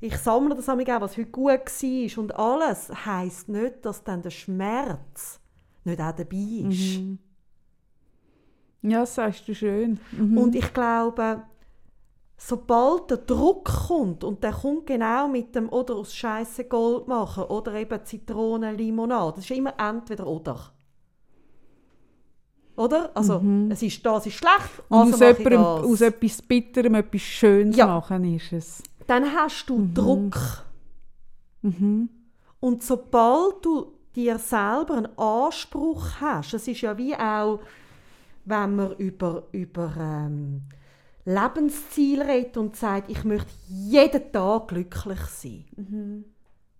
ich sammle das auch, was heute gut war und alles, heisst nicht, dass dann der Schmerz nicht auch dabei ist. Mhm. Ja, das sagst du schön. Mhm. Und ich glaube, sobald der Druck kommt, und der kommt genau mit dem oder aus Scheiße Gold machen oder eben Zitronen, Limonade, das ist immer entweder oder. Oder? Also, mhm. es ist, das ist schlecht, also aus, jemandem, aus etwas Bitterem etwas Schönes ja. machen ist es. Dann hast du mhm. Druck. Mhm. Und sobald du dir selber einen Anspruch hast, es ist ja wie auch, wenn man über, über ähm, Lebensziel redet und sagt, ich möchte jeden Tag glücklich sein. Mhm.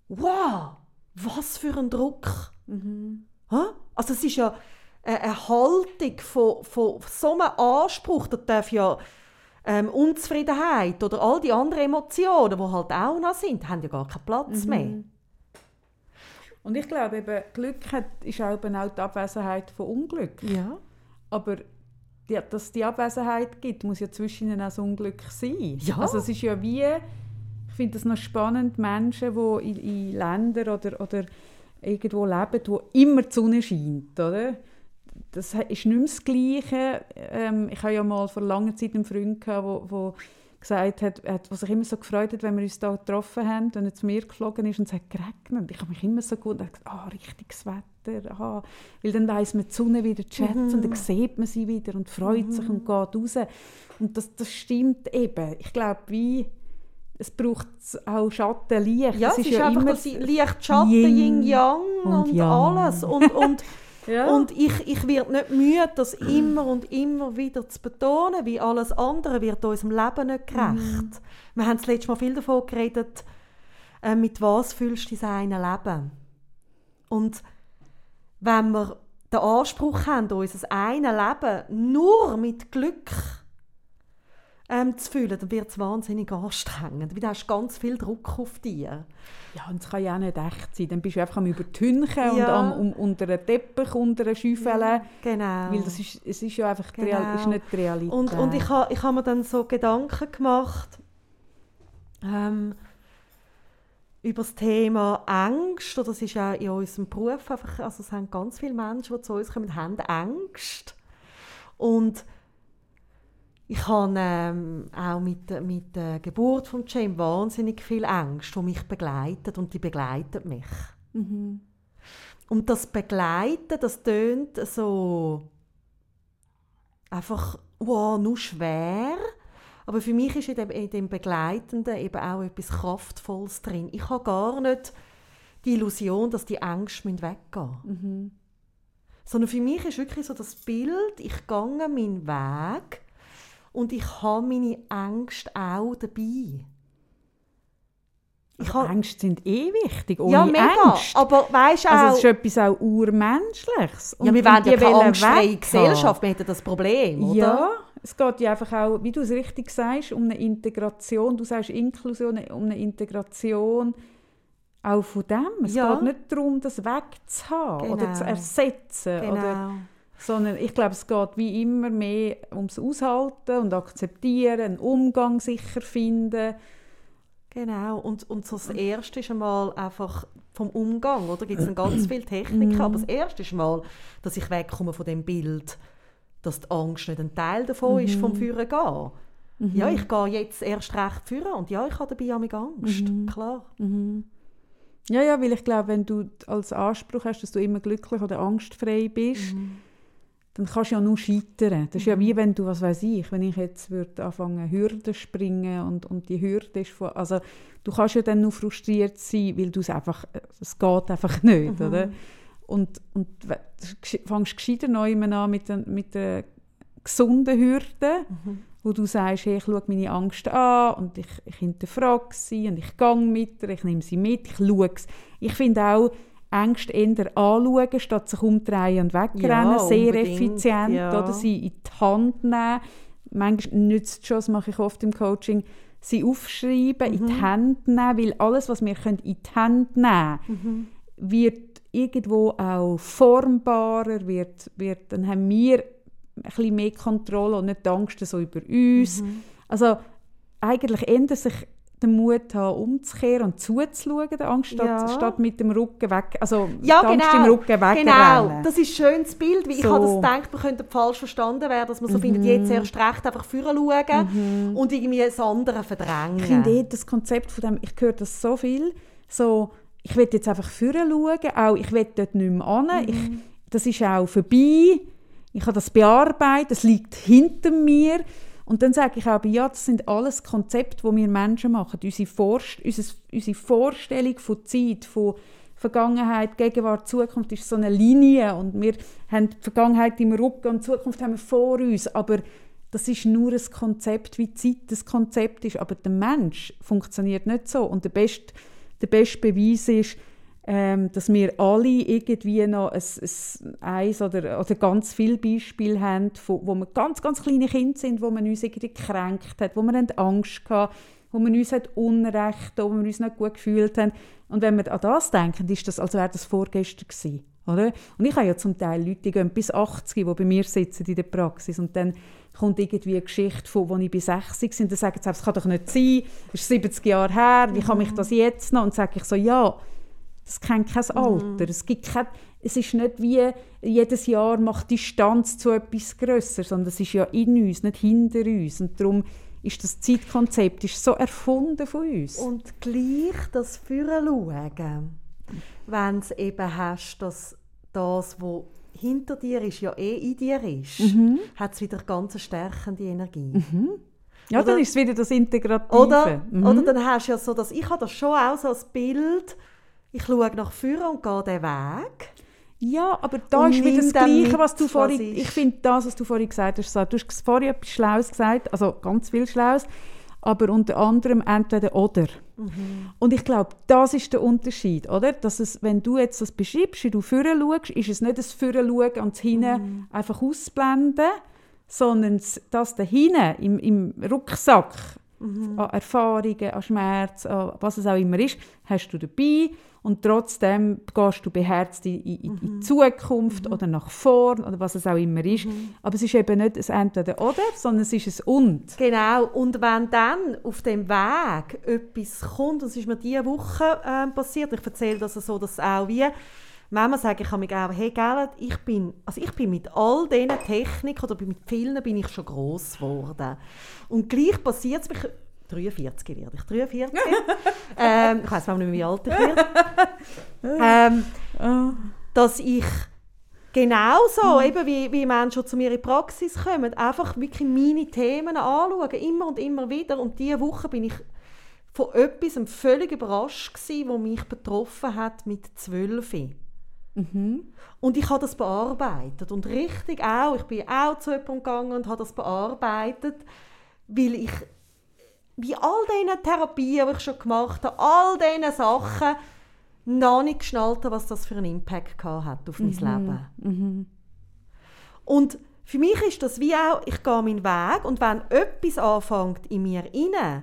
Wow, was für ein Druck. Mhm. Also es ist ja eine Haltung von, von so einem Anspruch, da darf ja ähm, Unzufriedenheit oder all die anderen Emotionen, die halt auch noch sind, haben ja gar keinen Platz mhm. mehr. Und ich glaube, eben, Glück hat, ist auch die Abwesenheit von Unglück. Ja. Aber die, dass es die Abwesenheit gibt, muss ja zwischen ihnen auch das Unglück sein. Ja. Also es ist ja wie, ich finde es noch spannend, Menschen, die in, in Ländern oder, oder irgendwo leben, wo immer die Sonne scheint, oder? Das ist nicht mehr das Gleiche. Ähm, ich habe ja mal vor langer Zeit einen Freund gehabt, wo, wo gesagt hat, hat, was sich immer so gefreut hat, wenn wir uns da getroffen haben, wenn er zu mir geflogen ist und es hat geregnet. Ich habe mich immer so gut und gesagt, ah, oh, richtiges Wetter, aha. Weil dann weiss man die Sonne wieder schätzen mhm. und dann sieht man sie wieder und freut mhm. sich und geht raus. Und das, das stimmt eben. Ich glaube, wie es braucht auch Schatten, Licht. Ja, es ist, ist ja einfach immer Licht, Schatten, Yin, Yang und, und Yang. alles. Und, und Ja. Und ich, ich werde nicht müde, das immer und immer wieder zu betonen, wie alles andere wird unserem Leben nicht gerecht. Mhm. Wir haben das letzte Mal viel davon geredet, äh, mit was fühlst du dein Leben? Und wenn wir den Anspruch haben, unser eine Leben nur mit Glück ähm, zu fühlen, dann wird es wahnsinnig anstrengend, weil du hast ganz viel Druck auf dir. Ja, und es kann ja auch nicht echt sein. Dann bist du einfach am Übertünchen ja. und am, um, unter einem Teppich, unter einer Schäufel. Genau. Weil das ist, es ist ja einfach genau. Real, ist nicht die Realität. Und, und ich habe ich ha mir dann so Gedanken gemacht ähm, über das Thema Angst. Das ist ja in unserem Beruf einfach, also es haben ganz viele Menschen, die zu uns kommen, haben Angst. Und ich habe ähm, auch mit, mit der Geburt von James wahnsinnig viel Angst, die mich begleitet und die begleitet mich. Mhm. Und das Begleiten, das tönt so einfach wow, nur schwer. Aber für mich ist in dem, in dem Begleitenden eben auch etwas Kraftvolles drin. Ich habe gar nicht die Illusion, dass die Ängste weggehen müssen. Mhm. Sondern für mich ist wirklich so das Bild, ich gehe meinen Weg und ich habe meine Ängste auch dabei. Also Ängste sind eh wichtig. Ohne ja, mega. Ängste. Aber weißt auch... Also es ist etwas auch urmenschliches. ja, wir wollen ja keine angstfreie Gesellschaft. Wir hätten das Problem, oder? Ja, es geht ja einfach auch, wie du es richtig sagst, um eine Integration. Du sagst Inklusion, um eine Integration auch von dem. Es Ja. geht nicht darum, das wegzuhaben oder zu Genau. ersetzen. Genau. Oder, sondern ich glaube, es geht wie immer mehr ums Aushalten und Akzeptieren, einen Umgang sicher finden. Genau, und, und so das Erste ist einmal einfach vom Umgang, oder? gibt es ganz viele Techniken, aber das Erste ist mal, dass ich wegkomme von dem Bild, dass die Angst nicht ein Teil davon ist, vom Führen gehen. Ja, ich gehe jetzt erst recht führen und ja, ich habe dabei auch mit Angst, klar. Ja, ja, weil ich glaube, wenn du als Anspruch hast, dass du immer glücklich oder angstfrei bist, dann kannst du ja nur scheitern. Das ist ja wie wenn du, was weiß ich, wenn ich jetzt würde anfangen Hürden springen und, und die Hürde ist von, also du kannst ja dann nur frustriert sein, weil du es einfach, es geht einfach nicht, oder? Und, und fängst gescheiter neu an mit, den, mit der gesunden Hürde, wo du sagst, hey, ich schaue meine Angst an und ich, ich hinterfrage sie und ich gehe mit ihr, ich nehme sie mit, ich schaue es. Ich finde auch, Ängste eher anschauen, statt sich umdrehen und wegrennen, Ja, sehr effizient, ja. oder sie in die Hand nehmen. Manchmal nützt es schon, das mache ich oft im Coaching, sie aufschreiben, in Mhm. die Hand nehmen, weil alles, was wir können in die Hand nehmen Mhm. wird irgendwo auch formbarer, wird, wird, dann haben wir ein bisschen mehr Kontrolle und nicht die Angst so über uns. Mhm. Also eigentlich ändert sich der Mut haben, umzukehren und zuzuschauen, der Angst, statt, Ja. statt mit dem Rücken weg, also Ja, Angst genau. im Rücken wegrennen. Genau, das ist ein schönes Bild, weil ich So. habe das gedacht, man könnte falsch verstanden werden, dass man so findet, jetzt erst recht einfach führen schauen und irgendwie das andere verdrängen. Ich finde eh das Konzept von dem, ich höre das so viel, so, ich will jetzt einfach vorne schauen, auch ich will dort nicht mehr an, ich, das ist auch vorbei, ich habe das bearbeitet, das liegt hinter mir und dann sage ich aber, ja, das sind alles Konzepte, die wir Menschen machen, unsere, Vorst unsere Vorstellung von Zeit, von Vergangenheit, Gegenwart, Zukunft ist so eine Linie. Und wir haben die Vergangenheit im Rücken und die Zukunft haben wir vor uns, aber das ist nur ein Konzept, wie Zeit das Konzept ist, aber der Mensch funktioniert nicht so. Und der beste, der beste Beweis ist, ähm, dass wir alle irgendwie noch ein, ein, eins oder, oder ganz viele Beispiele haben, von, wo wir ganz, ganz kleine Kinder sind, wo man uns irgendwie gekränkt hat, wo wir haben Angst hatten, wo man uns hat Unrecht, wo wir uns nicht gut gefühlt haben. Und wenn wir an das denken, ist das, als wäre das vorgestern gewesen. Oder? Und ich habe ja zum Teil Leute, die gehen bis 80, die bei mir sitzen in der Praxis und dann kommt irgendwie eine Geschichte von, als ich bei 60 war und dann sagen sie, das kann doch nicht sein, das ist 70 Jahre her, wie kann mich das jetzt noch? Und sage ich so, ja, das kennt kein Alter. Es, gibt kein, es ist nicht wie, jedes Jahr macht Distanz zu etwas grösser, sondern es ist ja in uns, nicht hinter uns. Und darum ist das Zeitkonzept ist so erfunden von uns. Und gleich das Führen schauen, wenn du eben hast, dass das, was hinter dir ist, ja eh in dir ist, Mhm. hat es wieder ganz stärkende Energie. ja, dann oder- ist es wieder das Integrative. Oder, Mhm. oder dann hast du ja so, dass ich habe das schon auch so als Bild, ich schaue nach vorne und gehe den Weg. Ja, aber da Und ist wieder das Gleiche, was du was vorhin... ist. Ich finde das, was du vorhin gesagt hast, so, du hast vorhin etwas Schlaues gesagt, also ganz viel Schlaues, aber unter anderem entweder oder. Mhm. Und ich glaube, das ist der Unterschied, oder? Dass es, wenn du jetzt das beschreibst, wie du vorne schaust, ist es nicht das vorne schauen und das hinten Mhm. einfach ausblenden, sondern das- das da hinten im, im Rucksack Mhm. an Erfahrungen, an Schmerz, an was es auch immer ist, hast du dabei und trotzdem gehst du beherzt in, in, in Mhm. die Zukunft oder nach vorn oder was es auch immer ist. Mhm. Aber es ist eben nicht ein Entweder-Oder, sondern es ist ein Und. Genau, und wenn dann auf dem Weg etwas kommt, das ist mir diese Woche ähm, passiert, ich erzähle das so, dass auch wie, manchmal sage ich mich auch, hey Gerrit, ich bin, also ich bin mit all diesen Techniken oder mit vielen bin ich schon gross geworden. Und gleich passiert es, mich 43 werde ich, 43. ähm, ich weiss nicht mehr, wie alt ich werde. ähm, dass ich genauso, eben wie, wie Menschen zu mir in die Praxis kommen, einfach wirklich meine Themen anschauen, immer und immer wieder. Und diese Woche bin ich von etwas völlig überrascht gewesen, was mich betroffen hat mit zwölf. Und ich habe das bearbeitet und richtig auch, ich bin auch zu jemandem gegangen und habe das bearbeitet, weil ich bei all diesen Therapien, die ich schon gemacht habe, all diesen Sachen, noch nicht geschnallt was das für einen Impact hat auf mein mhm. Leben. Mhm. Und für mich ist das wie auch, ich gehe meinen Weg und wenn etwas anfängt in mir inne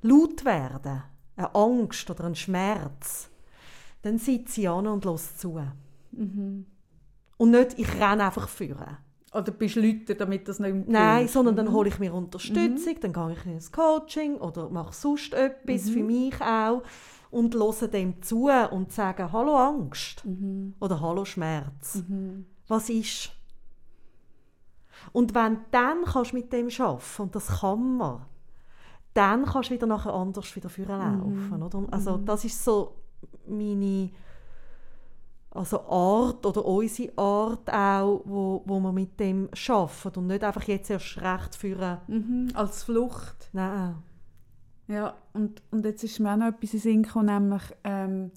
laut werden, eine Angst oder ein Schmerz, dann sitze ich an und los zu. Mhm. Und nicht, ich renne einfach führen. Oder bist du Leute, damit das nicht Nein, sondern dann mhm. hole ich mir Unterstützung, mhm. dann gehe ich ins Coaching oder mache sonst etwas mhm. für mich auch und höre dem zu und sage «Hallo Angst» mhm. oder «Hallo Schmerz». Mhm. Was ist? Und wenn dann kannst du mit dem arbeiten, und das kann man, dann kannst du wieder nachher anders wieder vorlaufen. Mhm. Oder? Also das ist so meine also Art oder unsere Art auch, wo, wo wir mit dem arbeiten und nicht einfach jetzt erst recht führen. Mhm, als Flucht. Nein. Ja, und, und jetzt ist mir auch noch etwas in Sinn gekommen, nämlich, ähm,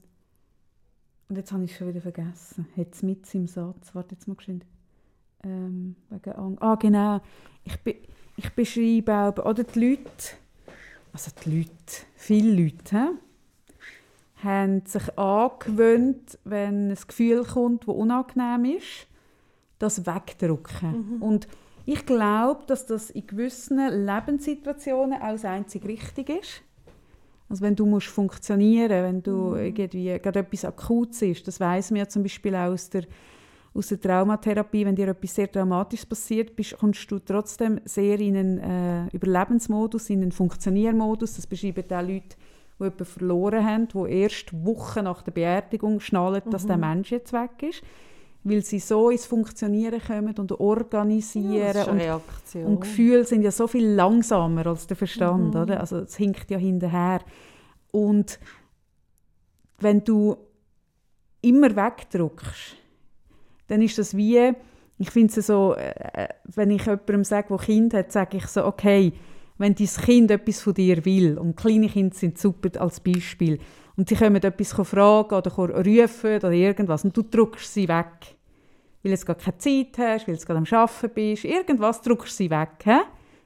und jetzt habe ich es schon wieder vergessen, jetzt mit im Satz, warte jetzt mal geschwind. Ähm, wegen Angst. Ah, genau. Ich, be ich beschreibe auch, oder die Leute, also die Leute, viele Leute, he? Haben sich angewöhnt, wenn ein Gefühl kommt, das unangenehm ist, das wegdrücken. Mhm. Und ich glaube, dass das in gewissen Lebenssituationen auch das einzig richtig ist. Also wenn du musst funktionieren, wenn du mhm. irgendwie gerade etwas Akutes ist, das weiß man ja zum Beispiel auch aus der aus der Traumatherapie, wenn dir etwas sehr Dramatisches passiert, bist, kommst du trotzdem sehr in einen äh, Überlebensmodus, in einen Funktioniermodus. Das beschreiben auch Leute, die jemanden verloren haben, die erst Wochen nach der Beerdigung schnallen, dass mhm. der Mensch jetzt weg ist. Weil sie so ins Funktionieren kommen und organisieren. Ja, und, und, Gefühle sind ja so viel langsamer als der Verstand. Mhm. Oder? Also es hinkt ja hinterher. Und wenn du immer wegdrückst, dann ist das wie, ich finde es so, äh, äh, wenn ich jemandem sage, der Kind hat, sage ich so, okay, wenn dein Kind etwas von dir will, und kleine Kinder sind super als Beispiel, und sie können etwas fragen oder rufen oder irgendwas, und du drückst sie weg, weil du gar keine Zeit hast, weil du gerade am Arbeiten bist, irgendwas drückst du sie weg. He?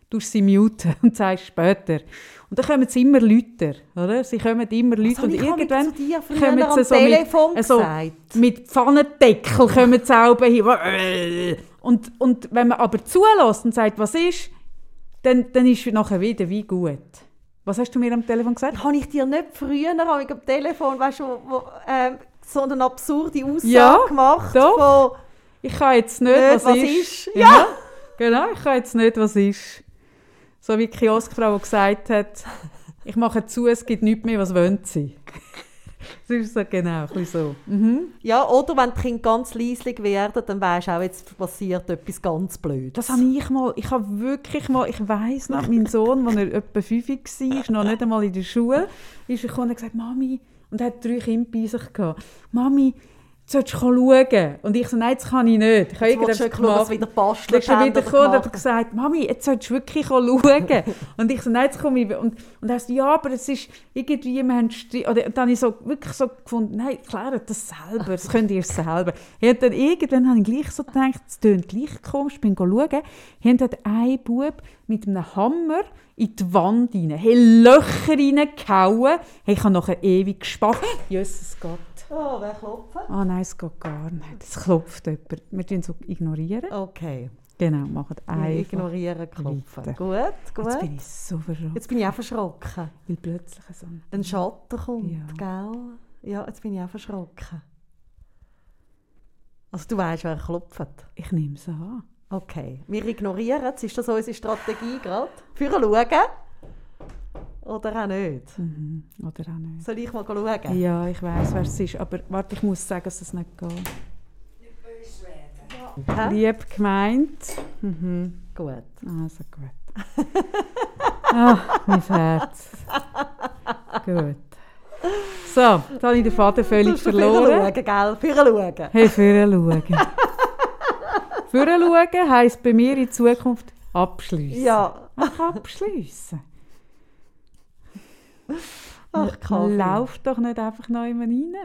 Du sie muten und sagst später. Und dann kommen sie immer lauter, oder? Sie kommen immer lauter und irgendwann kommen sie so mit, so mit Pfannendeckel kommen sie hin. Und, und wenn man aber zulässt und sagt, was ist, dann, dann ist nachher wieder wie gut. Was hast du mir am Telefon gesagt? Habe ich dir nicht früher am Telefon weißt du, wo, äh, so eine absurde Aussage ja, gemacht? Doch. Von, ich kann jetzt nicht, nicht was, was ist. ist. Ja. Genau, ich kann jetzt nicht, was ist. So wie die Kioskfrau, die gesagt hat, ich mache zu, es gibt nichts mehr, was wollen sie. das ist so genau, so. Mhm. Ja, oder wenn die Kinder ganz leislich werden, dann weisst du auch, jetzt passiert etwas ganz Blödes. Das habe ich mal, ich habe wirklich mal, ich weiss noch, mein Sohn, als er etwa fünf war, noch nicht einmal in der Schule, ist er und gesagt, Mami, und er hat drei Kinder bei sich gehabt, Mami, sollst du schauen? Und ich so, nein, das kann ich nicht. Ich habe irgendetwas gemacht. Schauen, wieder Dann wieder gekommen und gesagt, Mami, jetzt solltest du wirklich schauen. und ich so, nein, jetzt komme ich. Und, und er so, ja, aber es ist irgendwie, wir haben Oder dann habe ich so, wirklich so gefunden, nein, klärt das selber, das könnt ihr selber. Und dann irgendwann habe ich gleich so gedacht, es tönt gleich komisch, ich bin schauen. Hier hat ein Bub mit einem Hammer in die Wand rein, hat Löcher reingehauen. Hey, ich habe nachher ewig gespart. Jesus Gott. Oh, wer klopft? Ah oh, nein, es geht gar nicht. Es klopft jemand. Wir tun so ignorieren. Okay. Genau, machen einfach. Ignorieren, klopfen. Gut, gut. Jetzt bin ich so verschrocken. Jetzt bin ich auch verschrocken. Weil plötzlich so ein Schatten kommt, ja. gell? Ja, jetzt bin ich auch verschrocken. Also du weißt, wer klopft? Ich nehme es an. Okay, wir ignorieren es. Ist das unsere Strategie gerade? Für schauen. Oder auch nicht? Mhm. Oder auch nicht. Soll ich mal schauen? Ja, ich weiß, wer es ist. Aber warte, ich muss sagen, dass es nicht geht. Nicht böse werden. Ja. Lieb gemeint. Mhm. Gut. Also gut. Ach, mein Herz. gut. So, jetzt habe ich den Vater völlig verloren. Für schauen, gell? Für schauen. Hey, für schauen. für schauen heisst bei mir in Zukunft abschließen. Ja. Ach, abschließen. Ach, Kaffee. Lauf doch nicht einfach noch immer rein.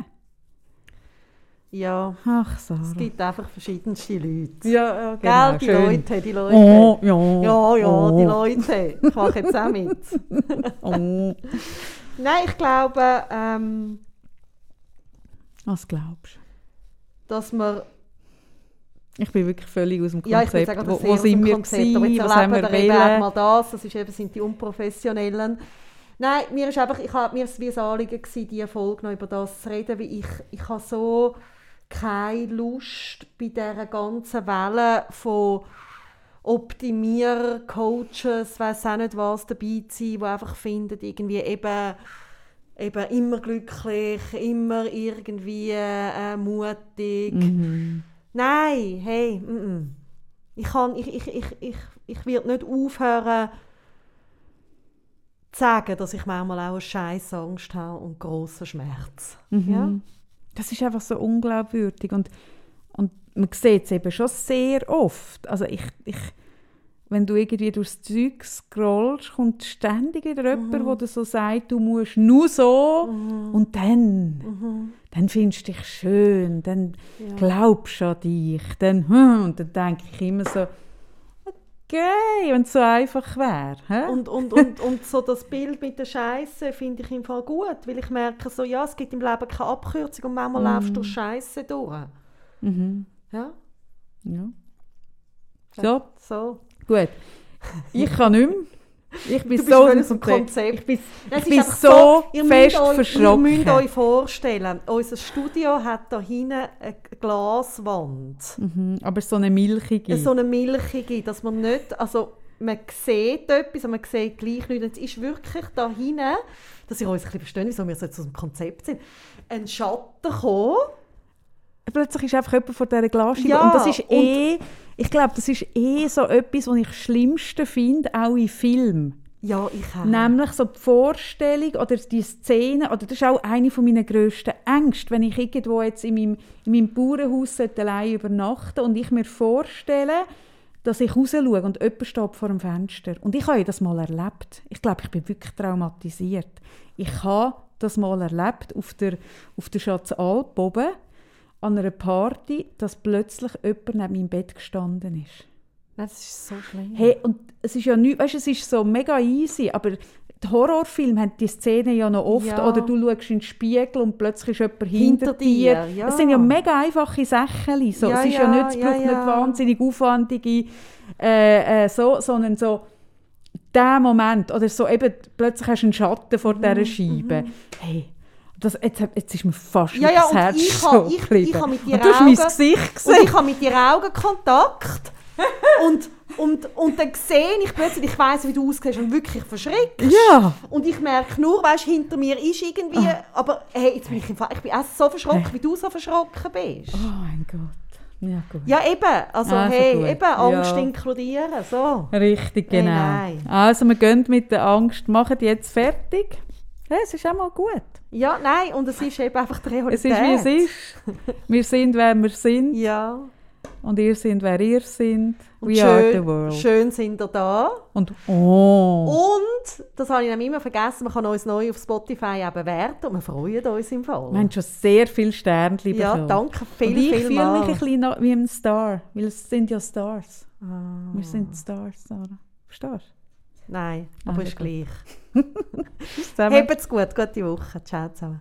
Ja. Ach, Sarah. Es gibt einfach verschiedenste Leute. Ja, ja genau. Gell, die Schön. Leute, die Leute. Oh, ja. Ja, ja, oh. die Leute. Ich mache jetzt auch mit. Oh. Nein, ich glaube, ähm, Was glaubst du? dass man Ich bin wirklich völlig aus dem Ja, Konzept. sagen, wo, wo sind wir Konzept. Gewesen? Was haben wir wollen? mal das, das ist eben, sind die Unprofessionellen. Nein, mir ist einfach, ich habe mir wie ein Anliegen gewesen, diese Folge noch über das zu reden, weil ich, ich habe so keine Lust bei dieser ganzen Welle von Optimierer, Coaches, weiß auch nicht was dabei zu sein, die einfach finden, irgendwie eben, eben immer glücklich, immer irgendwie äh, mutig. Mhm. Nein, hey, mm -mm. ich kann, ich, ich, ich, ich, ich werde nicht aufhören sagen, dass ich manchmal auch eine scheiß Angst habe und grossen Schmerz. Mhm. Ja? Das ist einfach so unglaubwürdig und, und man sieht es eben schon sehr oft. Also ich, ich, wenn du irgendwie durchs Zeug scrollst, kommt ständig wieder jemand, Mhm. der dir so sagt, du musst nur so und dann, dann findest du dich schön, dann glaubst du an dich, dann, hm, und dann denke ich immer so, okay, wenn es so einfach wäre. Und, und, und, und so das Bild mit der Scheiße finde ich im Fall gut, weil ich merke so, ja, es gibt im Leben keine Abkürzung und manchmal läufst du durch Scheiße durch. Mhm. Ja, Ja. So, so. gut. Ich kann nicht mehr. Ich bin so Konzept. Ich bin, ich so fest euch, verschrocken. Ihr müsst euch vorstellen, unser Studio hat da hinten eine Glaswand. Mhm, aber so eine milchige. So eine milchige, dass man nicht, also man sieht etwas, aber man sieht gleich nichts. Es ist wirklich da hinten, dass ihr uns ein bisschen versteht, wieso wir so jetzt aus dem Konzept sind, ein Schatten gekommen. Plötzlich ist einfach jemand vor dieser Glasscheibe. Ja, und das ist und- eh, ich glaube, das ist eh so etwas, was ich das Schlimmste finde, auch in Filmen. Ja, ich auch. Nämlich so die Vorstellung oder die Szene, oder das ist auch eine meiner grössten Ängste, wenn ich irgendwo jetzt in meinem, in meinem Bauernhaus allein übernachten und ich mir vorstelle, dass ich raus schaue und jemand steht vor dem Fenster. Und ich habe das mal erlebt. Ich glaube, ich bin wirklich traumatisiert. Ich habe das mal erlebt auf der, auf der Schatzalp oben, an einer Party, dass plötzlich jemand neben meinem Bett gestanden ist. Das ist so schlimm. Hey, und es ist ja nicht, weißt, es ist so mega easy, aber die Horrorfilme haben die Szene ja noch oft. Ja. Oder du schaust in den Spiegel und plötzlich ist jemand Hinter hinter, dir. dir, ja. Es sind ja mega einfache Sachen. So. Ja, es ist ja, ja, nicht, es braucht nicht wahnsinnig aufwendige äh, äh, so, sondern so der Moment oder so eben plötzlich hast du einen Schatten vor Mhm, dieser Scheibe. Hey, das, jetzt, jetzt ist mir fast Ja, ja, das und Herz ich so ha- ich- ich ha mit dir und du hast mein Augen- Gesicht Und gesehen. ich habe mit dir Augenkontakt. und, und, und dann sehe ich plötzlich, ich weiss, wie du aussiehst und wirklich verschreckt. Ja. Und ich merke nur, weißt, hinter mir ist irgendwie, Ah. aber hey, jetzt bin ich im Fall, ich bin auch so verschrocken, wie du so verschrocken bist. Oh mein Gott. Ja, gut. Ja, eben, also Also hey, gut. eben, Angst Ja. inkludieren, so. Richtig, Hey, genau. nein. also wir gehen mit der Angst, machen jetzt fertig. Ja, es ist auch mal gut. Ja, nein, und es ist eben einfach die Es Realität. ist, wie es ist. Wir sind, wer wir sind. Ja. Und ihr sind, wer ihr sind. Und We schön, are the world. schön sind ihr da. Und oh. Und, das habe ich nämlich immer vergessen, man kann uns neu auf Spotify bewerten und wir freuen uns im Fall. Wir haben schon sehr viele Sternchen ja, bekommen. danke Und viel, ich viel fühle mich ein bisschen wie ein Star. Weil es sind ja Stars. Ah. Wir sind Stars, Sarah. Verstehst Nein, Ah, aber ist gleich. Zusammen. Habt's gut, gute Woche. Ciao zusammen.